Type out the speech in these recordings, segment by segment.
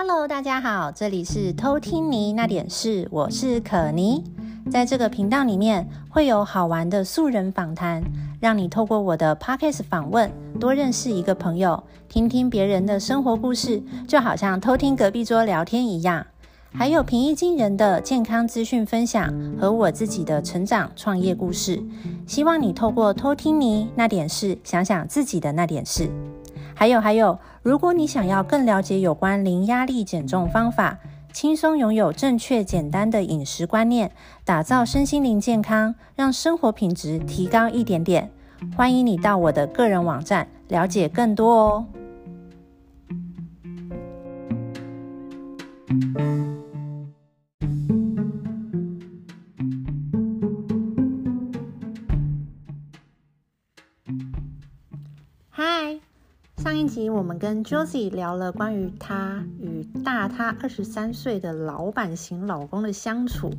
Hello，大家好，这里是偷听你那点事，我是可妮。在这个频道里面会有好玩的素人访谈，让你透过我的 Podcast 访问多认识一个朋友，听听别人的生活故事，就好像偷听隔壁桌聊天一样。还有平易近人的健康资讯分享和我自己的成长创业故事。希望你透过偷听你那点事，想想自己的那点事。还有还有，如果你想要更了解有关零压力减重方法，轻松拥有正确简单的饮食观念，打造身心灵健康，让生活品质提高一点点，欢迎你到我的个人网站了解更多哦。跟 Josie 聊了关于她与大她二十三岁的老板型老公的相处，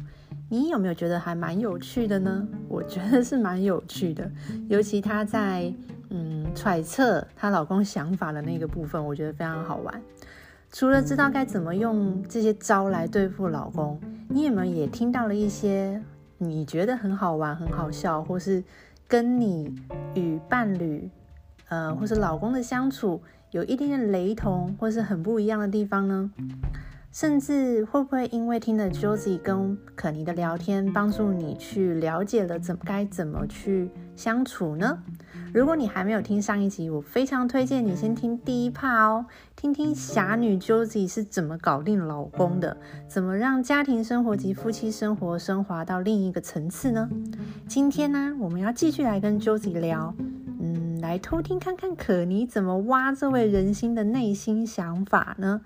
你有没有觉得还蛮有趣的呢？我觉得是蛮有趣的，尤其她在嗯揣测她老公想法的那个部分，我觉得非常好玩。除了知道该怎么用这些招来对付老公，你有没有也听到了一些你觉得很好玩、很好笑，或是跟你与伴侣？呃，或是老公的相处有一点点雷同，或是很不一样的地方呢？甚至会不会因为听了 Josie 跟可妮的聊天，帮助你去了解了怎该怎么去相处呢？如果你还没有听上一集，我非常推荐你先听第一 part 哦，听听侠女 Josie 是怎么搞定老公的，怎么让家庭生活及夫妻生活升华到另一个层次呢？今天呢，我们要继续来跟 Josie 聊。来偷听看看可妮怎么挖这位人心的内心想法呢？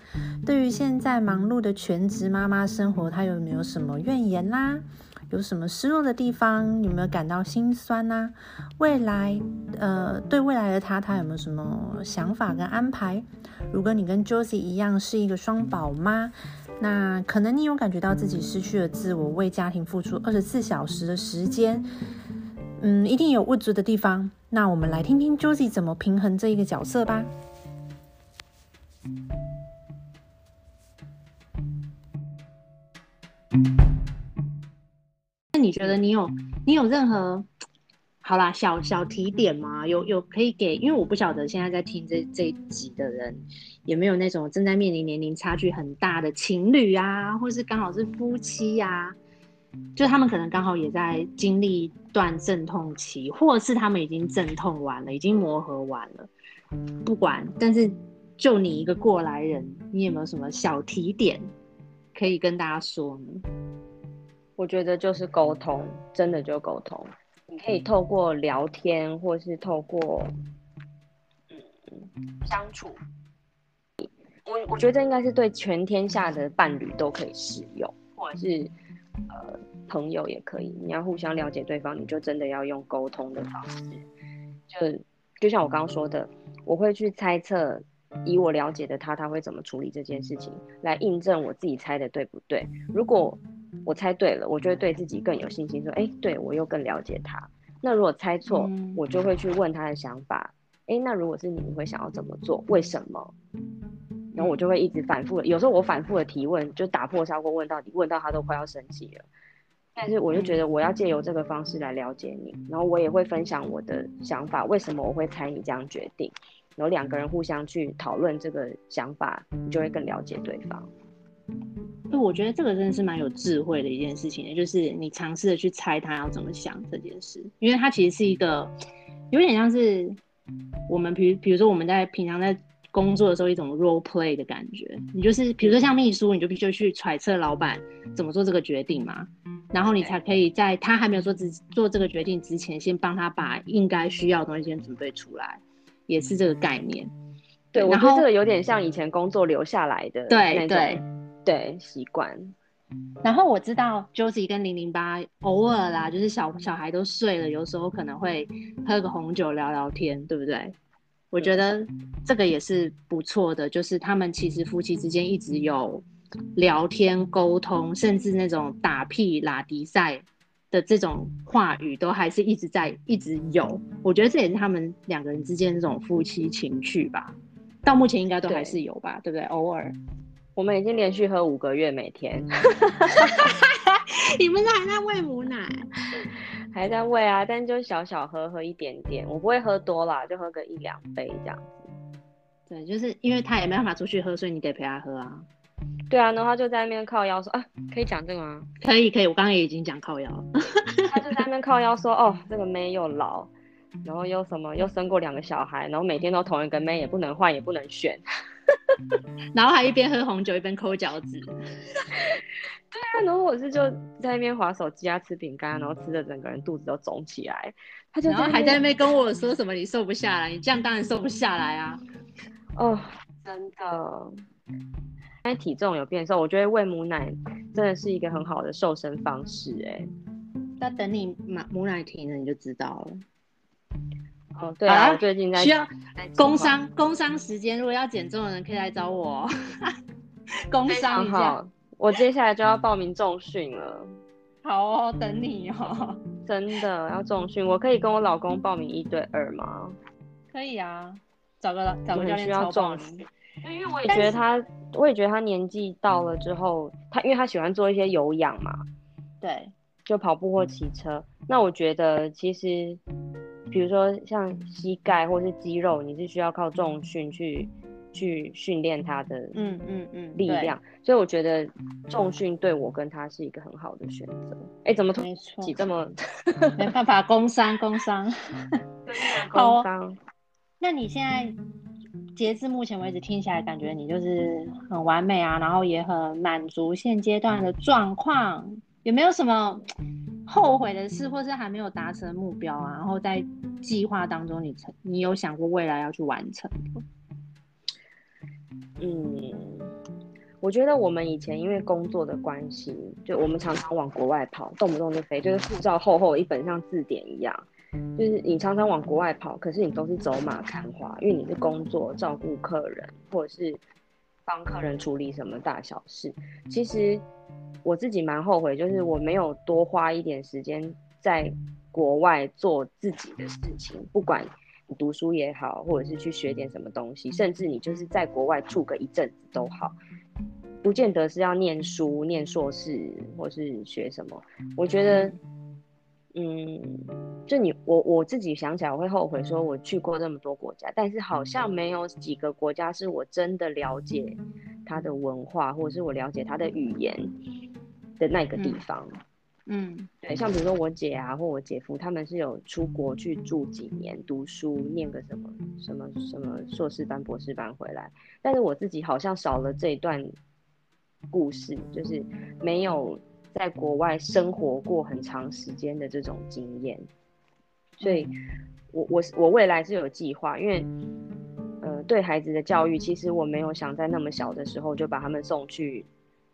对于现在忙碌的全职妈妈生活，她有没有什么怨言啦？有什么失落的地方？有没有感到心酸呢？未来，呃，对未来的她，她有没有什么想法跟安排？如果你跟 Josie 一样是一个双宝妈，那可能你有感觉到自己失去了自我，为家庭付出二十四小时的时间。嗯，一定有不足的地方。那我们来听听 Josie 怎么平衡这一个角色吧。那你觉得你有你有任何好啦小小提点吗？有有可以给？因为我不晓得现在在听这这一集的人有没有那种正在面临年龄差距很大的情侣啊，或是刚好是夫妻呀、就他们可能刚好也在经历一段阵痛期，或者是他们已经阵痛完了，已经磨合完了。不管，但是就你一个过来人，你有没有什么小提点可以跟大家说呢？我觉得就是沟通，真的就沟通。你可以透过聊天，或是透过嗯相处。我我觉得这应该是对全天下的伴侣都可以适用，或者是。呃，朋友也可以，你要互相了解对方，你就真的要用沟通的方式。就就像我刚刚说的，我会去猜测，以我了解的他，他会怎么处理这件事情，来印证我自己猜的对不对。如果我猜对了，我就会对自己更有信心，说，哎，对，我又更了解他。那如果猜错，我就会去问他的想法，哎，那如果是你，你会想要怎么做？为什么？然后我就会一直反复，有时候我反复的提问，就打破砂锅问到底，问到他都快要生气了。但是我就觉得我要借由这个方式来了解你，然后我也会分享我的想法，为什么我会参与这样决定。然后两个人互相去讨论这个想法，你就会更了解对方。那我觉得这个真的是蛮有智慧的一件事情，就是你尝试的去猜他要怎么想这件事，因为他其实是一个有点像是我们，比如比如说我们在平常在。工作的时候一种 role play 的感觉，你就是比如说像秘书，你就必须去揣测老板怎么做这个决定嘛，然后你才可以在他还没有做之做这个决定之前，先帮他把应该需要的东西先准备出来，也是这个概念。对，然后我觉得这个有点像以前工作留下来的对对对习惯。然后我知道 Josie 跟零零八偶尔啦，就是小小孩都睡了，有时候可能会喝个红酒聊聊天，对不对？我觉得这个也是不错的，就是他们其实夫妻之间一直有聊天沟通，甚至那种打屁拉迪赛的这种话语都还是一直在一直有。我觉得这也是他们两个人之间这种夫妻情趣吧。到目前应该都还是有吧，对，对不对？偶尔。我们已经连续喝五个月，每天。你们是还在喂母奶？还在喂啊，但就小小喝，喝一点点。我不会喝多啦，就喝个一两杯这样子。对，就是因为他也没办法出去喝，所以你得陪他喝啊。对啊，然后他就在那边靠腰说啊，可以讲这个吗？可以，可以。我刚刚也已经讲靠腰了。他就在那边靠腰说，哦，这个妹又老，然后又什么，又生过两个小孩，然后每天都同一个妹，也不能换，也不能选。然后还一边喝红酒一边抠脚趾。对啊，然后我是就在那边划手机啊，吃饼干，然后吃的整个人肚子都肿起来。他就然后还在那边跟我说什么你瘦不下来，你这样当然瘦不下来啊。哦，真的。现在体重有变瘦，我觉得喂母奶真的是一个很好的瘦身方式。哎，那等你母母奶停了，你就知道了。哦，对啊，我最近在需要工商工商时间，如果要减重的人可以来找我。工商好，我接下来就要报名重训了。好哦，等你哦。真的要重训，我可以跟我老公报名一对二吗？可以啊，找个找个教练需要重训。因为我也觉得他，我也觉得他年纪到了之后，他因为他喜欢做一些有氧嘛，对，就跑步或骑车。那我觉得其实，比如说像膝盖或是肌肉，你是需要靠重训去去训练它的，嗯嗯嗯，力量。所以我觉得重训对我跟他是一个很好的选择。哎，怎么突然起这么？没办法，工伤工伤，工伤。那你现在？截至目前为止，听起来感觉你就是很完美啊，然后也很满足现阶段的状况。有没有什么后悔的事，或是还没有达成目标啊？然后在计划当中你，你成你有想过未来要去完成？嗯，我觉得我们以前因为工作的关系，就我们常常往国外跑，动不动就飞，就是护照厚厚一本像字典一样。就是你常常往国外跑，可是你都是走马看花，因为你是工作照顾客人，或者是帮客人处理什么大小事。其实我自己蛮后悔，就是我没有多花一点时间在国外做自己的事情，不管你读书也好，或者是去学点什么东西，甚至你就是在国外住个一阵子都好，不见得是要念书、念硕士或是学什么。我觉得。嗯，就你我我自己想起来，我会后悔说我去过这么多国家，但是好像没有几个国家是我真的了解它的文化，或者是我了解他的语言的那个地方。嗯，嗯对，像比如说我姐啊，或我姐夫，他们是有出国去住几年，读书，念个什么什么什么硕士班、博士班回来，但是我自己好像少了这一段故事，就是没有。在国外生活过很长时间的这种经验，所以我我我未来是有计划，因为呃对孩子的教育，其实我没有想在那么小的时候就把他们送去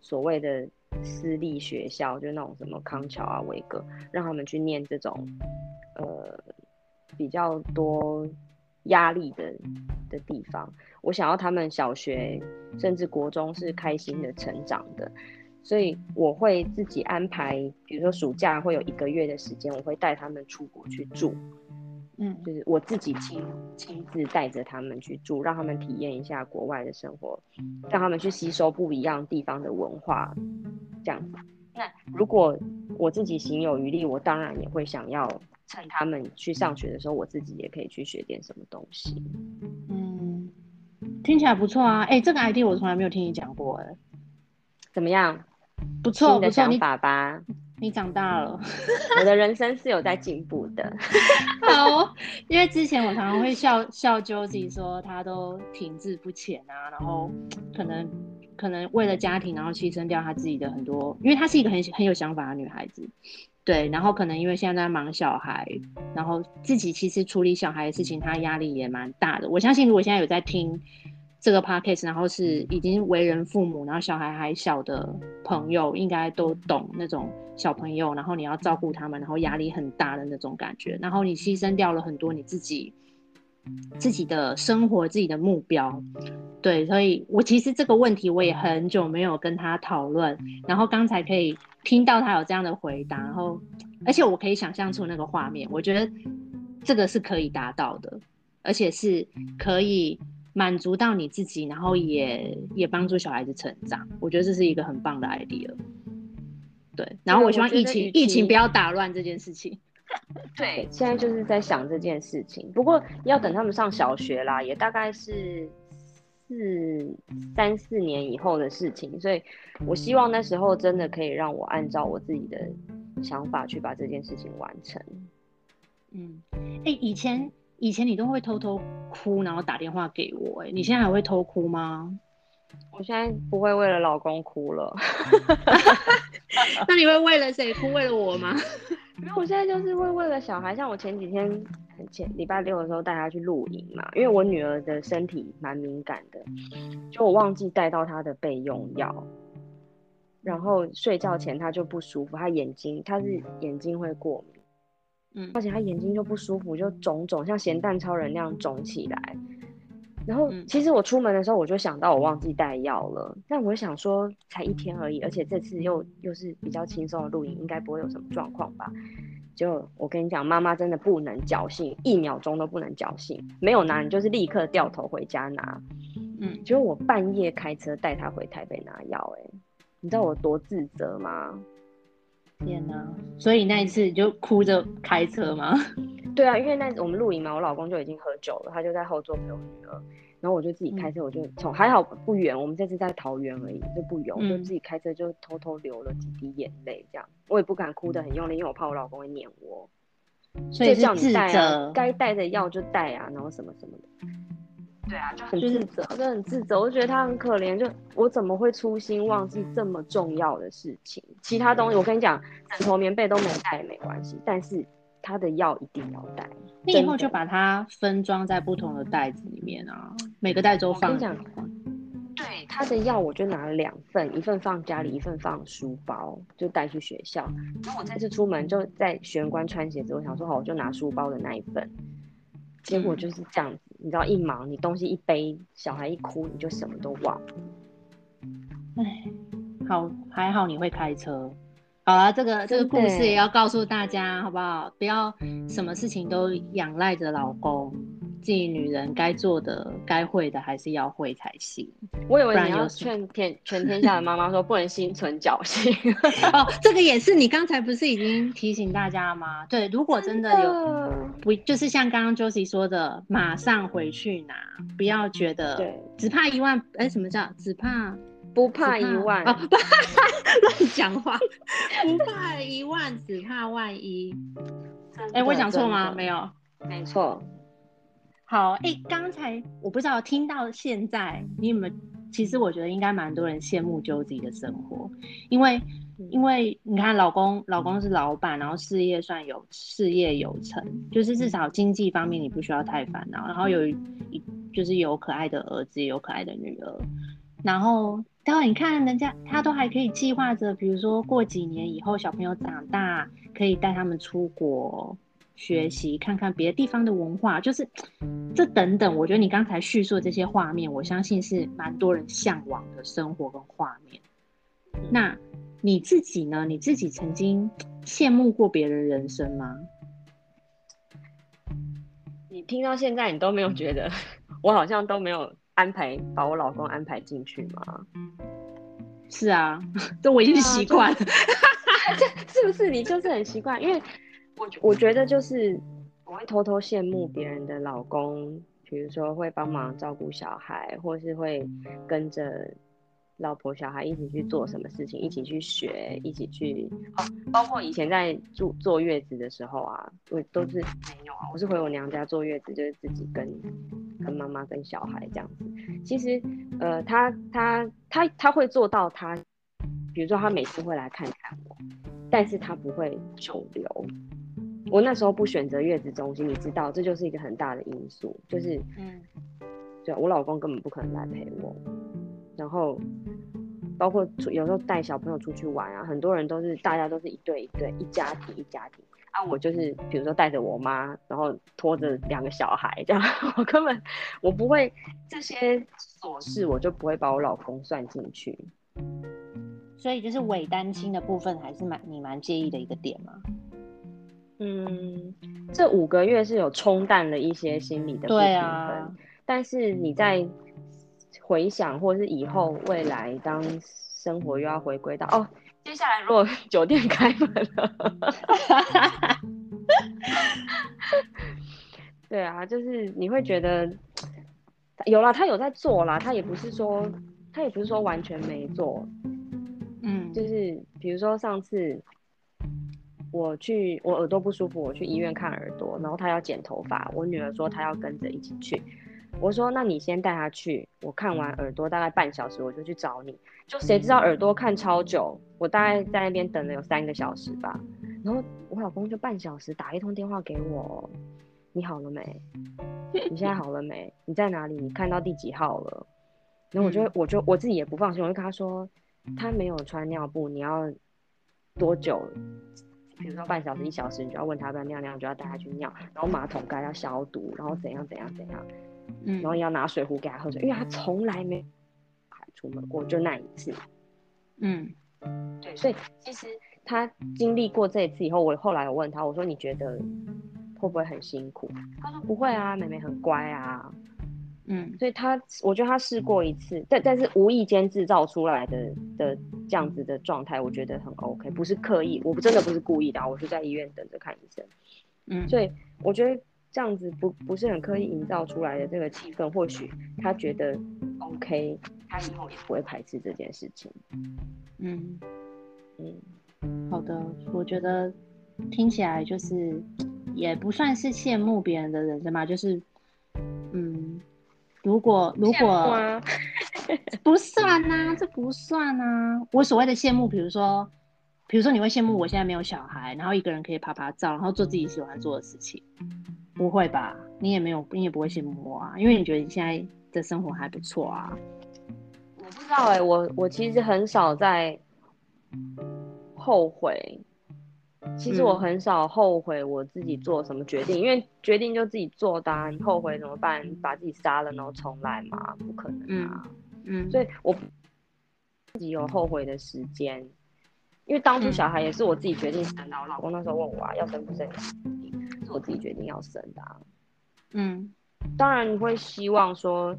所谓的私立学校，就那种什么康桥啊、维格，让他们去念这种呃比较多压力的的地方。我想要他们小学甚至国中是开心的成长的。所以我会自己安排，比如说暑假会有一个月的时间，我会带他们出国去住，嗯，就是我自己亲亲自带着他们去住，让他们体验一下国外的生活，让他们去吸收不一样地方的文化，这样子。那如果我自己行有余力，我当然也会想要趁他们去上学的时候，我自己也可以去学点什么东西。嗯，听起来不错啊，哎、欸，这个 idea 我从来没有听你讲过、欸，哎，怎么样？不错，你的想法吧。你，长大了，我的人生是有在进步的。好，因为之前我常常会笑笑 Josie 说他都停滞不前啊，然后可能可能为了家庭，然后牺牲掉他自己的很多，因为她是一个很很有想法的女孩子。对，然后可能因为现在在忙小孩，然后自己其实处理小孩的事情，她压力也蛮大的。我相信如果现在有在听。这个 podcast，然后是已经为人父母，然后小孩还小的朋友，应该都懂那种小朋友，然后你要照顾他们，然后压力很大的那种感觉，然后你牺牲掉了很多你自己自己的生活、自己的目标。对，所以我其实这个问题我也很久没有跟他讨论，然后刚才可以听到他有这样的回答，然后而且我可以想象出那个画面，我觉得这个是可以达到的，而且是可以。满足到你自己，然后也也帮助小孩子成长。我觉得这是一个很棒的 idea。对，然后我希望疫情疫情不要打乱这件事情。对，现在就是在想这件事情。不过要等他们上小学啦，也大概是四三四年以后的事情。所以我希望那时候真的可以让我按照我自己的想法去把这件事情完成。嗯，哎、欸，以前以前你都会偷偷哭，然后打电话给我、欸。哎，你现在还会偷哭吗？我现在不会为了老公哭了。那你会为了谁哭？为了我吗？因为我现在就是会为了小孩，像我前几天前礼拜六的时候带她去露营嘛，因为我女儿的身体蛮敏感的，就我忘记带到她的备用药，然后睡觉前她就不舒服，她眼睛她是眼睛会过敏，嗯，而且他眼睛就不舒服，就肿肿像咸蛋超人那样肿起来。然后其实我出门的时候我就想到我忘记带药了，但我想说才一天而已，而且这次又又是比较轻松的露营，应该不会有什么状况吧？就我跟你讲，妈妈真的不能侥幸，一秒钟都不能侥幸，没有拿你就是立刻掉头回家拿。嗯，结果我半夜开车带她回台北拿药，哎，你知道我多自责吗？天哪！所以那一次你就哭着开车吗？对啊，因为那我们露营嘛，我老公就已经喝酒了，他就在后座陪我女儿，然后我就自己开车，我就从还好不远，我们这次在桃园而已，就不远，我就自己开车就偷偷流了几滴眼泪，这样我也不敢哭得很用力，因为我怕我老公会撵我，所以叫你带啊，该带的药就带啊，然后什么什么的。对啊，就很自责，就很自责，我就觉得他很可怜，就我怎么会粗心忘记这么重要的事情？其他东西我跟你讲，枕头棉被都没带也没关系，但是。他的药一定要带，那以后就把它分装在不同的袋子里面啊，每个袋子都放。这样对，他的药我就拿了两份，一份放家里，一份放书包，就带去学校。然后我这次出门就在玄关穿鞋子，我想说好，我就拿书包的那一份。结果就是这样子，你知道，一忙你东西一背，小孩一哭，你就什么都忘了。哎，好，还好你会开车。好了，这个这个故事也要告诉大家，好不好？不要什么事情都仰赖着老公，自己女人该做的、该会的还是要会才行。我以为你要劝天全天下的妈妈说，不能心存侥幸。哦，这个也是，你刚才不是已经提醒大家了吗？对，如果真的有不，就是像刚刚 Josie 说的，马上回去拿，不要觉得对，只怕一万，哎，什么叫只怕？不怕一万啊！不怕 乱讲话，不怕一万，只怕万一。哎、欸，我讲错吗？没有，没错。好，哎、欸，刚才我不知道听到现在，你有没有？其实我觉得应该蛮多人羡慕 Josie 的生活，因为因为你看，老公老公是老板，然后事业算有事业有成，就是至少经济方面你不需要太烦恼，然后有一就是有可爱的儿子，有可爱的女儿，然后。然后你看，人家他都还可以计划着，比如说过几年以后小朋友长大，可以带他们出国学习，看看别的地方的文化，就是这等等。我觉得你刚才叙述的这些画面，我相信是蛮多人向往的生活跟画面。那你自己呢？你自己曾经羡慕过别人人生吗？你听到现在，你都没有觉得我好像都没有。安排把我老公安排进去吗？是啊，这我已经习惯了。这是不是你就是很习惯？因为我我觉得就是我会偷偷羡慕别人的老公，比如说会帮忙照顾小孩，或是会跟着。老婆小孩一起去做什么事情，一起去学，一起去哦，包括以前在住坐月子的时候啊，我都是没有啊，我是回我娘家坐月子，就是自己跟跟妈妈跟小孩这样子。其实，呃，他他他他会做到他，比如说他每次会来看看我，但是他不会久留。我那时候不选择月子中心，你知道，这就是一个很大的因素，就是嗯，对，我老公根本不可能来陪我。然后，包括有时候带小朋友出去玩啊，很多人都是大家都是一对一对，一家庭一家庭啊。我就是比如说带着我妈，然后拖着两个小孩这样，我根本我不会这些琐事，我就不会把我老公算进去。所以就是伪单亲的部分，还是蛮你蛮介意的一个点吗？嗯，这五个月是有冲淡了一些心理的。对啊。但是你在回想，或是以后未来，当生活又要回归到哦，接下来如果 酒店开门了，对啊，就是你会觉得有啦，他有在做啦，他也不是说他也不是说完全没做，嗯，就是比如说上次我去我耳朵不舒服，我去医院看耳朵，然后他要剪头发，我女儿说她要跟着一起去。我说：“那你先带他去，我看完耳朵大概半小时，我就去找你。就谁知道耳朵看超久，我大概在那边等了有三个小时吧。然后我老公就半小时打一通电话给我，你好了没？你现在好了没？你在哪里？你看到第几号了？然后我就我就我自己也不放心，我就跟他说，他没有穿尿布，你要多久？比如说半小时、一小时，你就要问他要不要尿尿，就要带他去尿，然后马桶盖要消毒，然后怎样怎样怎样。”嗯，然后要拿水壶给他喝水，因为他从来没出门过，就那一次。嗯，对，所以其实他经历过这一次以后，我后来有问他，我说你觉得会不会很辛苦？他说不会啊，妹妹很乖啊。嗯，所以他我觉得他试过一次，但但是无意间制造出来的的这样子的状态，我觉得很 OK，不是刻意，我不真的不是故意的，我是在医院等着看医生。嗯，所以我觉得。这样子不不是很刻意营造出来的这个气氛，或许他觉得 OK，他以后也不会排斥这件事情。嗯嗯，好的，我觉得听起来就是也不算是羡慕别人的人生吧，就是嗯，如果如果 不算啊，这不算啊。我所谓的羡慕，比如说，比如说你会羡慕我现在没有小孩，然后一个人可以趴趴走，然后做自己喜欢做的事情。不会吧？你也没有，你也不会羡慕我啊，因为你觉得你现在的生活还不错啊。我不知道哎、欸，我我其实很少在后悔。其实我很少后悔我自己做什么决定，嗯、因为决定就自己做的、啊，你后悔怎么办？把自己杀了然后重来嘛？不可能啊。嗯。嗯，所以我自己有后悔的时间，因为当初小孩也是我自己决定生的。我老公那时候问我、啊、要生不生。是我自己决定要生的、啊，嗯，当然你会希望说，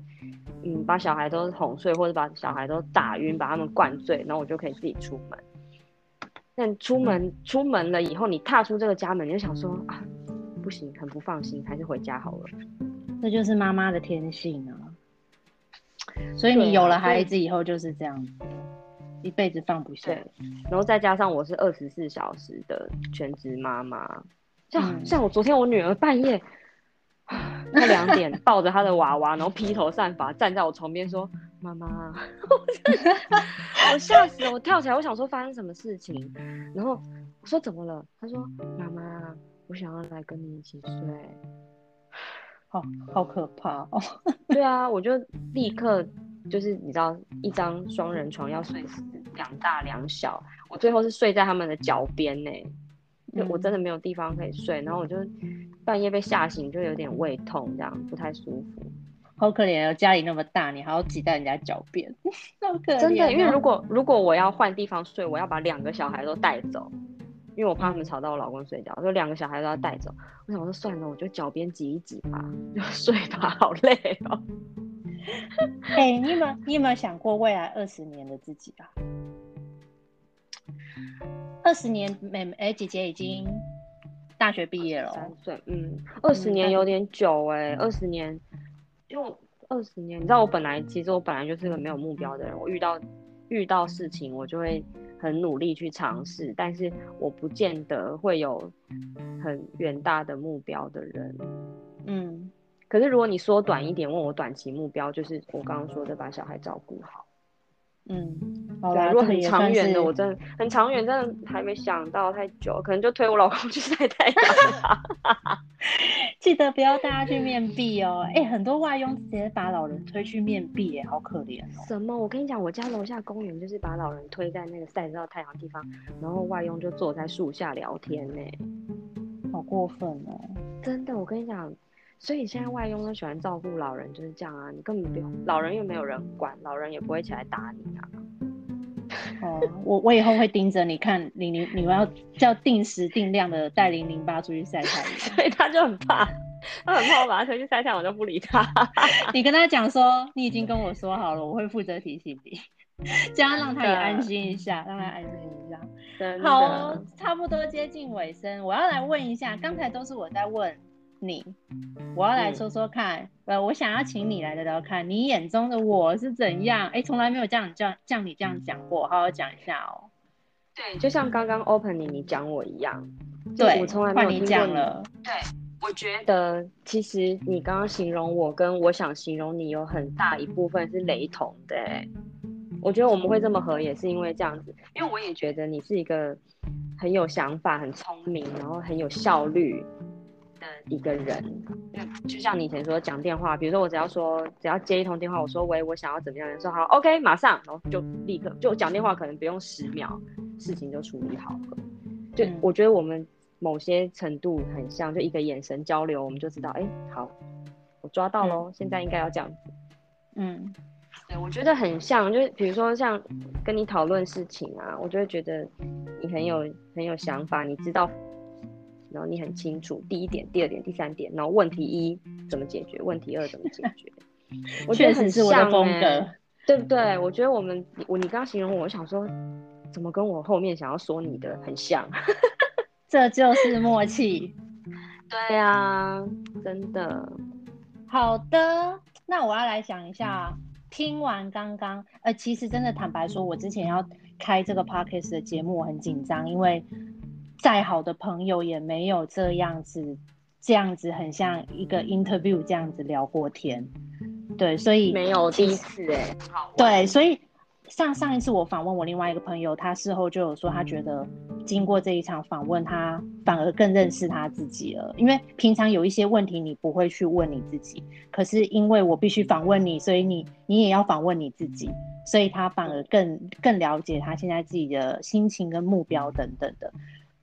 嗯，把小孩都哄睡，或者把小孩都打晕，把他们灌醉，然后我就可以自己出门。但出门、嗯、出门了以后，你踏出这个家门，你就想说啊，不行，很不放心，还是回家好了。这就是妈妈的天性啊。所以你有了孩子以后就是这样子，一辈子放不下。对，然后再加上我是二十四小时的全职妈妈。像像我昨天我女儿半夜，她两点抱着她的娃娃，然后披头散发站在我床边说：“妈妈。” 我吓死了，我跳起来，我想说发生什么事情，然后我说怎么了？他说：“妈妈，我想要来跟你一起睡。”好好可怕哦！对啊，我就立刻就是你知道，一张双人床要睡死两大两小，我最后是睡在他们的脚边呢。就我真的没有地方可以睡，然后我就半夜被吓醒，就有点胃痛，这样不太舒服。好可怜哦，家里那么大，你还要挤在人家脚边，好可怜哦。真的，因为如果如果我要换地方睡，我要把两个小孩都带走，因为我怕他们吵到我老公睡觉，所以两个小孩都要带走。我想我说算了，我就脚边挤一挤吧，就睡吧，好累哦。哎、欸，你有没有你有没有想过未来二十年的自己啊？二十年，妹妹哎，姐姐已经大学毕业了，三岁，嗯，二十年有点久哎，二十年，因为二十年，你知道我本来其实我本来就是个没有目标的人，我遇到遇到事情我就会很努力去尝试，但是我不见得会有很远大的目标的人，嗯，可是如果你缩短一点，问我短期目标，就是我刚刚说的把小孩照顾好。嗯，好啦，如果很长远的，我真的很长远，真的还没想到太久，可能就推我老公去晒太阳。记得不要带他去面壁哦。哎、欸，很多外佣直接把老人推去面壁，哎，好可怜哦。什么？我跟你讲，我家楼下公园就是把老人推在那个晒得到太阳的地方，然后外佣就坐在树下聊天呢。好过分哦！真的，我跟你讲。所以现在外佣都喜欢照顾老人，就是这样啊。你根本不用，老人又没有人管，老人也不会起来打你啊。哦，我我以后会盯着你看，你你你们要叫定时定量的带零零八出去晒太阳，所以他就很怕。他很怕我把他推去晒太阳，我就不理他。你跟他讲说，你已经跟我说好了，我会负责提醒你，这样让他也安心一下，让他安心一下。好，差不多接近尾声，我要来问一下，刚才都是我在问你，我要来说说看，呃、嗯，我想要请你来聊聊看，你眼中的我是怎样？哎，从来没有这样叫像你这样讲过，好好讲一下哦。对，就像刚刚 opening 你讲我一样，对，我从来没有听过你讲了。对，我觉得其实你刚刚形容我跟我想形容你有很大一部分是雷同的。我觉得我们会这么合也是因为这样子，因为我也觉得你是一个很有想法、很聪明，然后很有效率的一个人。就像你以前说讲电话，比如说我只要说只要接一通电话，我说喂，我想要怎么样，说好，OK，马上，然后就立刻就讲电话，可能不用十秒，事情就处理好了。就我觉得我们某些程度很像，就一个眼神交流，我们就知道，哎，好，我抓到喽，现在应该要这样子，嗯。对，我觉得很像，就是比如说像跟你讨论事情啊，我就会觉得你很有很有想法，你知道，然后你很清楚第一点、第二点、第三点，然后问题一怎么解决，问题二怎么解决。我觉得很像、我的风格，对不对？我觉得我们我你刚刚形容我，我想说怎么跟我后面想要说你的很像，这就是默契。对啊，真的。好的，那我要来想一下。听完刚刚，呃，其实真的坦白说，我之前要开这个 podcast 的节目，我很紧张，因为再好的朋友也没有这样子，这样子很像一个 interview 这样子聊过天，对，所以没有第一次哎、欸，对，所以。上上一次我访问我另外一个朋友，他事后就有说，他觉得经过这一场访问，他反而更认识他自己了。因为平常有一些问题你不会去问你自己，可是因为我必须访问你，所以你你也要访问你自己，所以他反而更更了解他现在自己的心情跟目标等等的。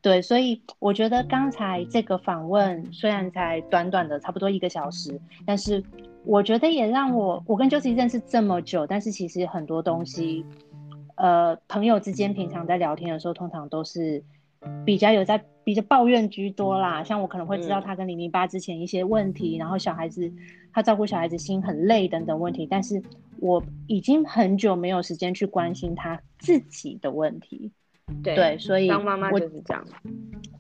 对，所以我觉得刚才这个访问虽然才短短的差不多一个小时，但是。我觉得也让我，我跟 Josie 认识这么久，但是其实很多东西，呃，朋友之间平常在聊天的时候，通常都是比较有在比较抱怨居多啦。像我可能会知道他跟零零八之前一些问题，然后小孩子他照顾小孩子心很累等等问题，但是我已经很久没有时间去关心他自己的问题。对，对，所以当妈妈就是这样。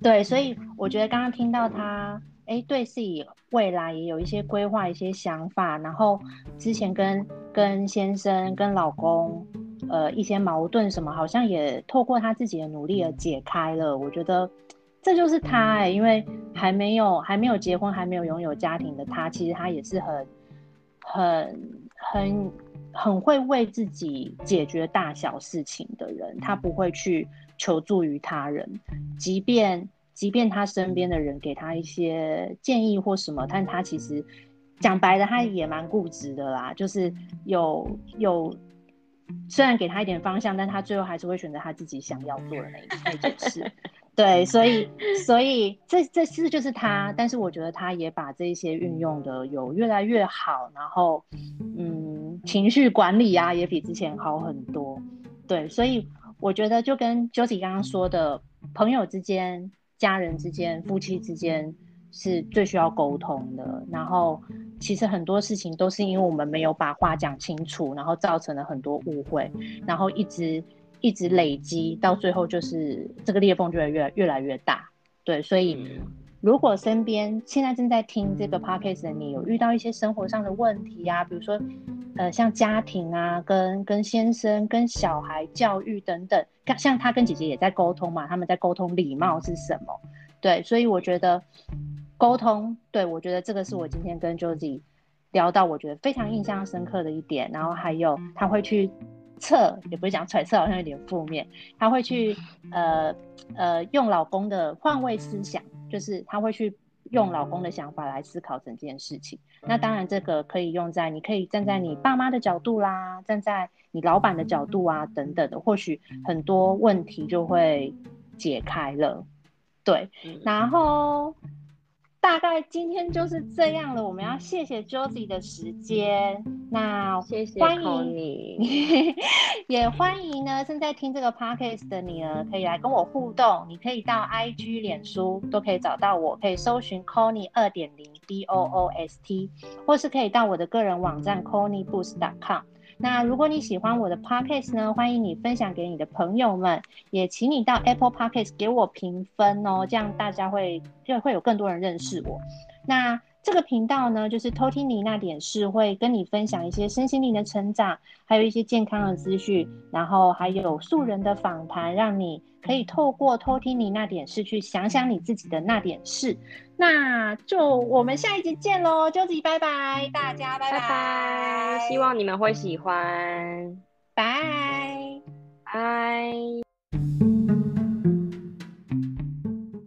对，所以我觉得刚刚听到他。哎，对自己未来也有一些规划、一些想法，然后之前跟跟先生、跟老公，呃，一些矛盾什么，好像也透过他自己的努力而解开了。我觉得这就是他哎，因为还没有还没有结婚、还没有拥有家庭的他，其实他也是很很很很会为自己解决大小事情的人，他不会去求助于他人，即便。即便他身边的人给他一些建议或什么，但他其实讲白了，他也蛮固执的啦。就是有有，虽然给他一点方向，但他最后还是会选择他自己想要做的那一那件事。对，所以所以这这事就是他，但是我觉得他也把这些运用的有越来越好，然后嗯，情绪管理啊也比之前好很多。对，所以我觉得就跟 Josie 刚刚说的，朋友之间。家人之间、夫妻之间是最需要沟通的。然后，其实很多事情都是因为我们没有把话讲清楚，然后造成了很多误会，然后一直一直累积，到最后就是这个裂缝就会越越来越大。对，所以如果身边现在正在听这个 podcast 的你，有遇到一些生活上的问题啊，比如说呃，像家庭啊，跟跟先生、跟小孩教育等等。像他跟姐姐也在沟通嘛，他们在沟通礼貌是什么？对，所以我觉得沟通，对，我觉得这个是我今天跟 Josie 聊到我觉得非常印象深刻的一点。然后还有他会去测，也不是讲揣测，好像有点负面，他会去呃呃用老公的换位思想，就是他会去。用老公的想法来思考整件事情，那当然这个可以用在，你可以站在你爸妈的角度啦，站在你老板的角度啊，等等的，或许很多问题就会解开了。对，然后大概今天就是这样了。我们要谢谢 Josie 的时间，那谢谢欢迎你，也欢迎呢正在听这个 podcast 的你呢，可以来跟我互动。你可以到 IG、脸书都可以找到我，可以搜寻二点零 B O O S T，或是可以到我的个人网站 ConnieBoost.com。那如果你喜欢我的 podcast 呢，欢迎你分享给你的朋友们，也请你到 Apple Podcast 给我评分哦，这样大家会就会有更多人认识我。那这个频道呢，就是偷听你那点事，会跟你分享一些身心灵的成长，还有一些健康的资讯，然后还有素人的访谈，让你可以透过偷听你那点事去想想你自己的那点事。那就我们下一集见喽，Josie 拜拜，大家拜拜，拜拜，希望你们会喜欢，拜拜。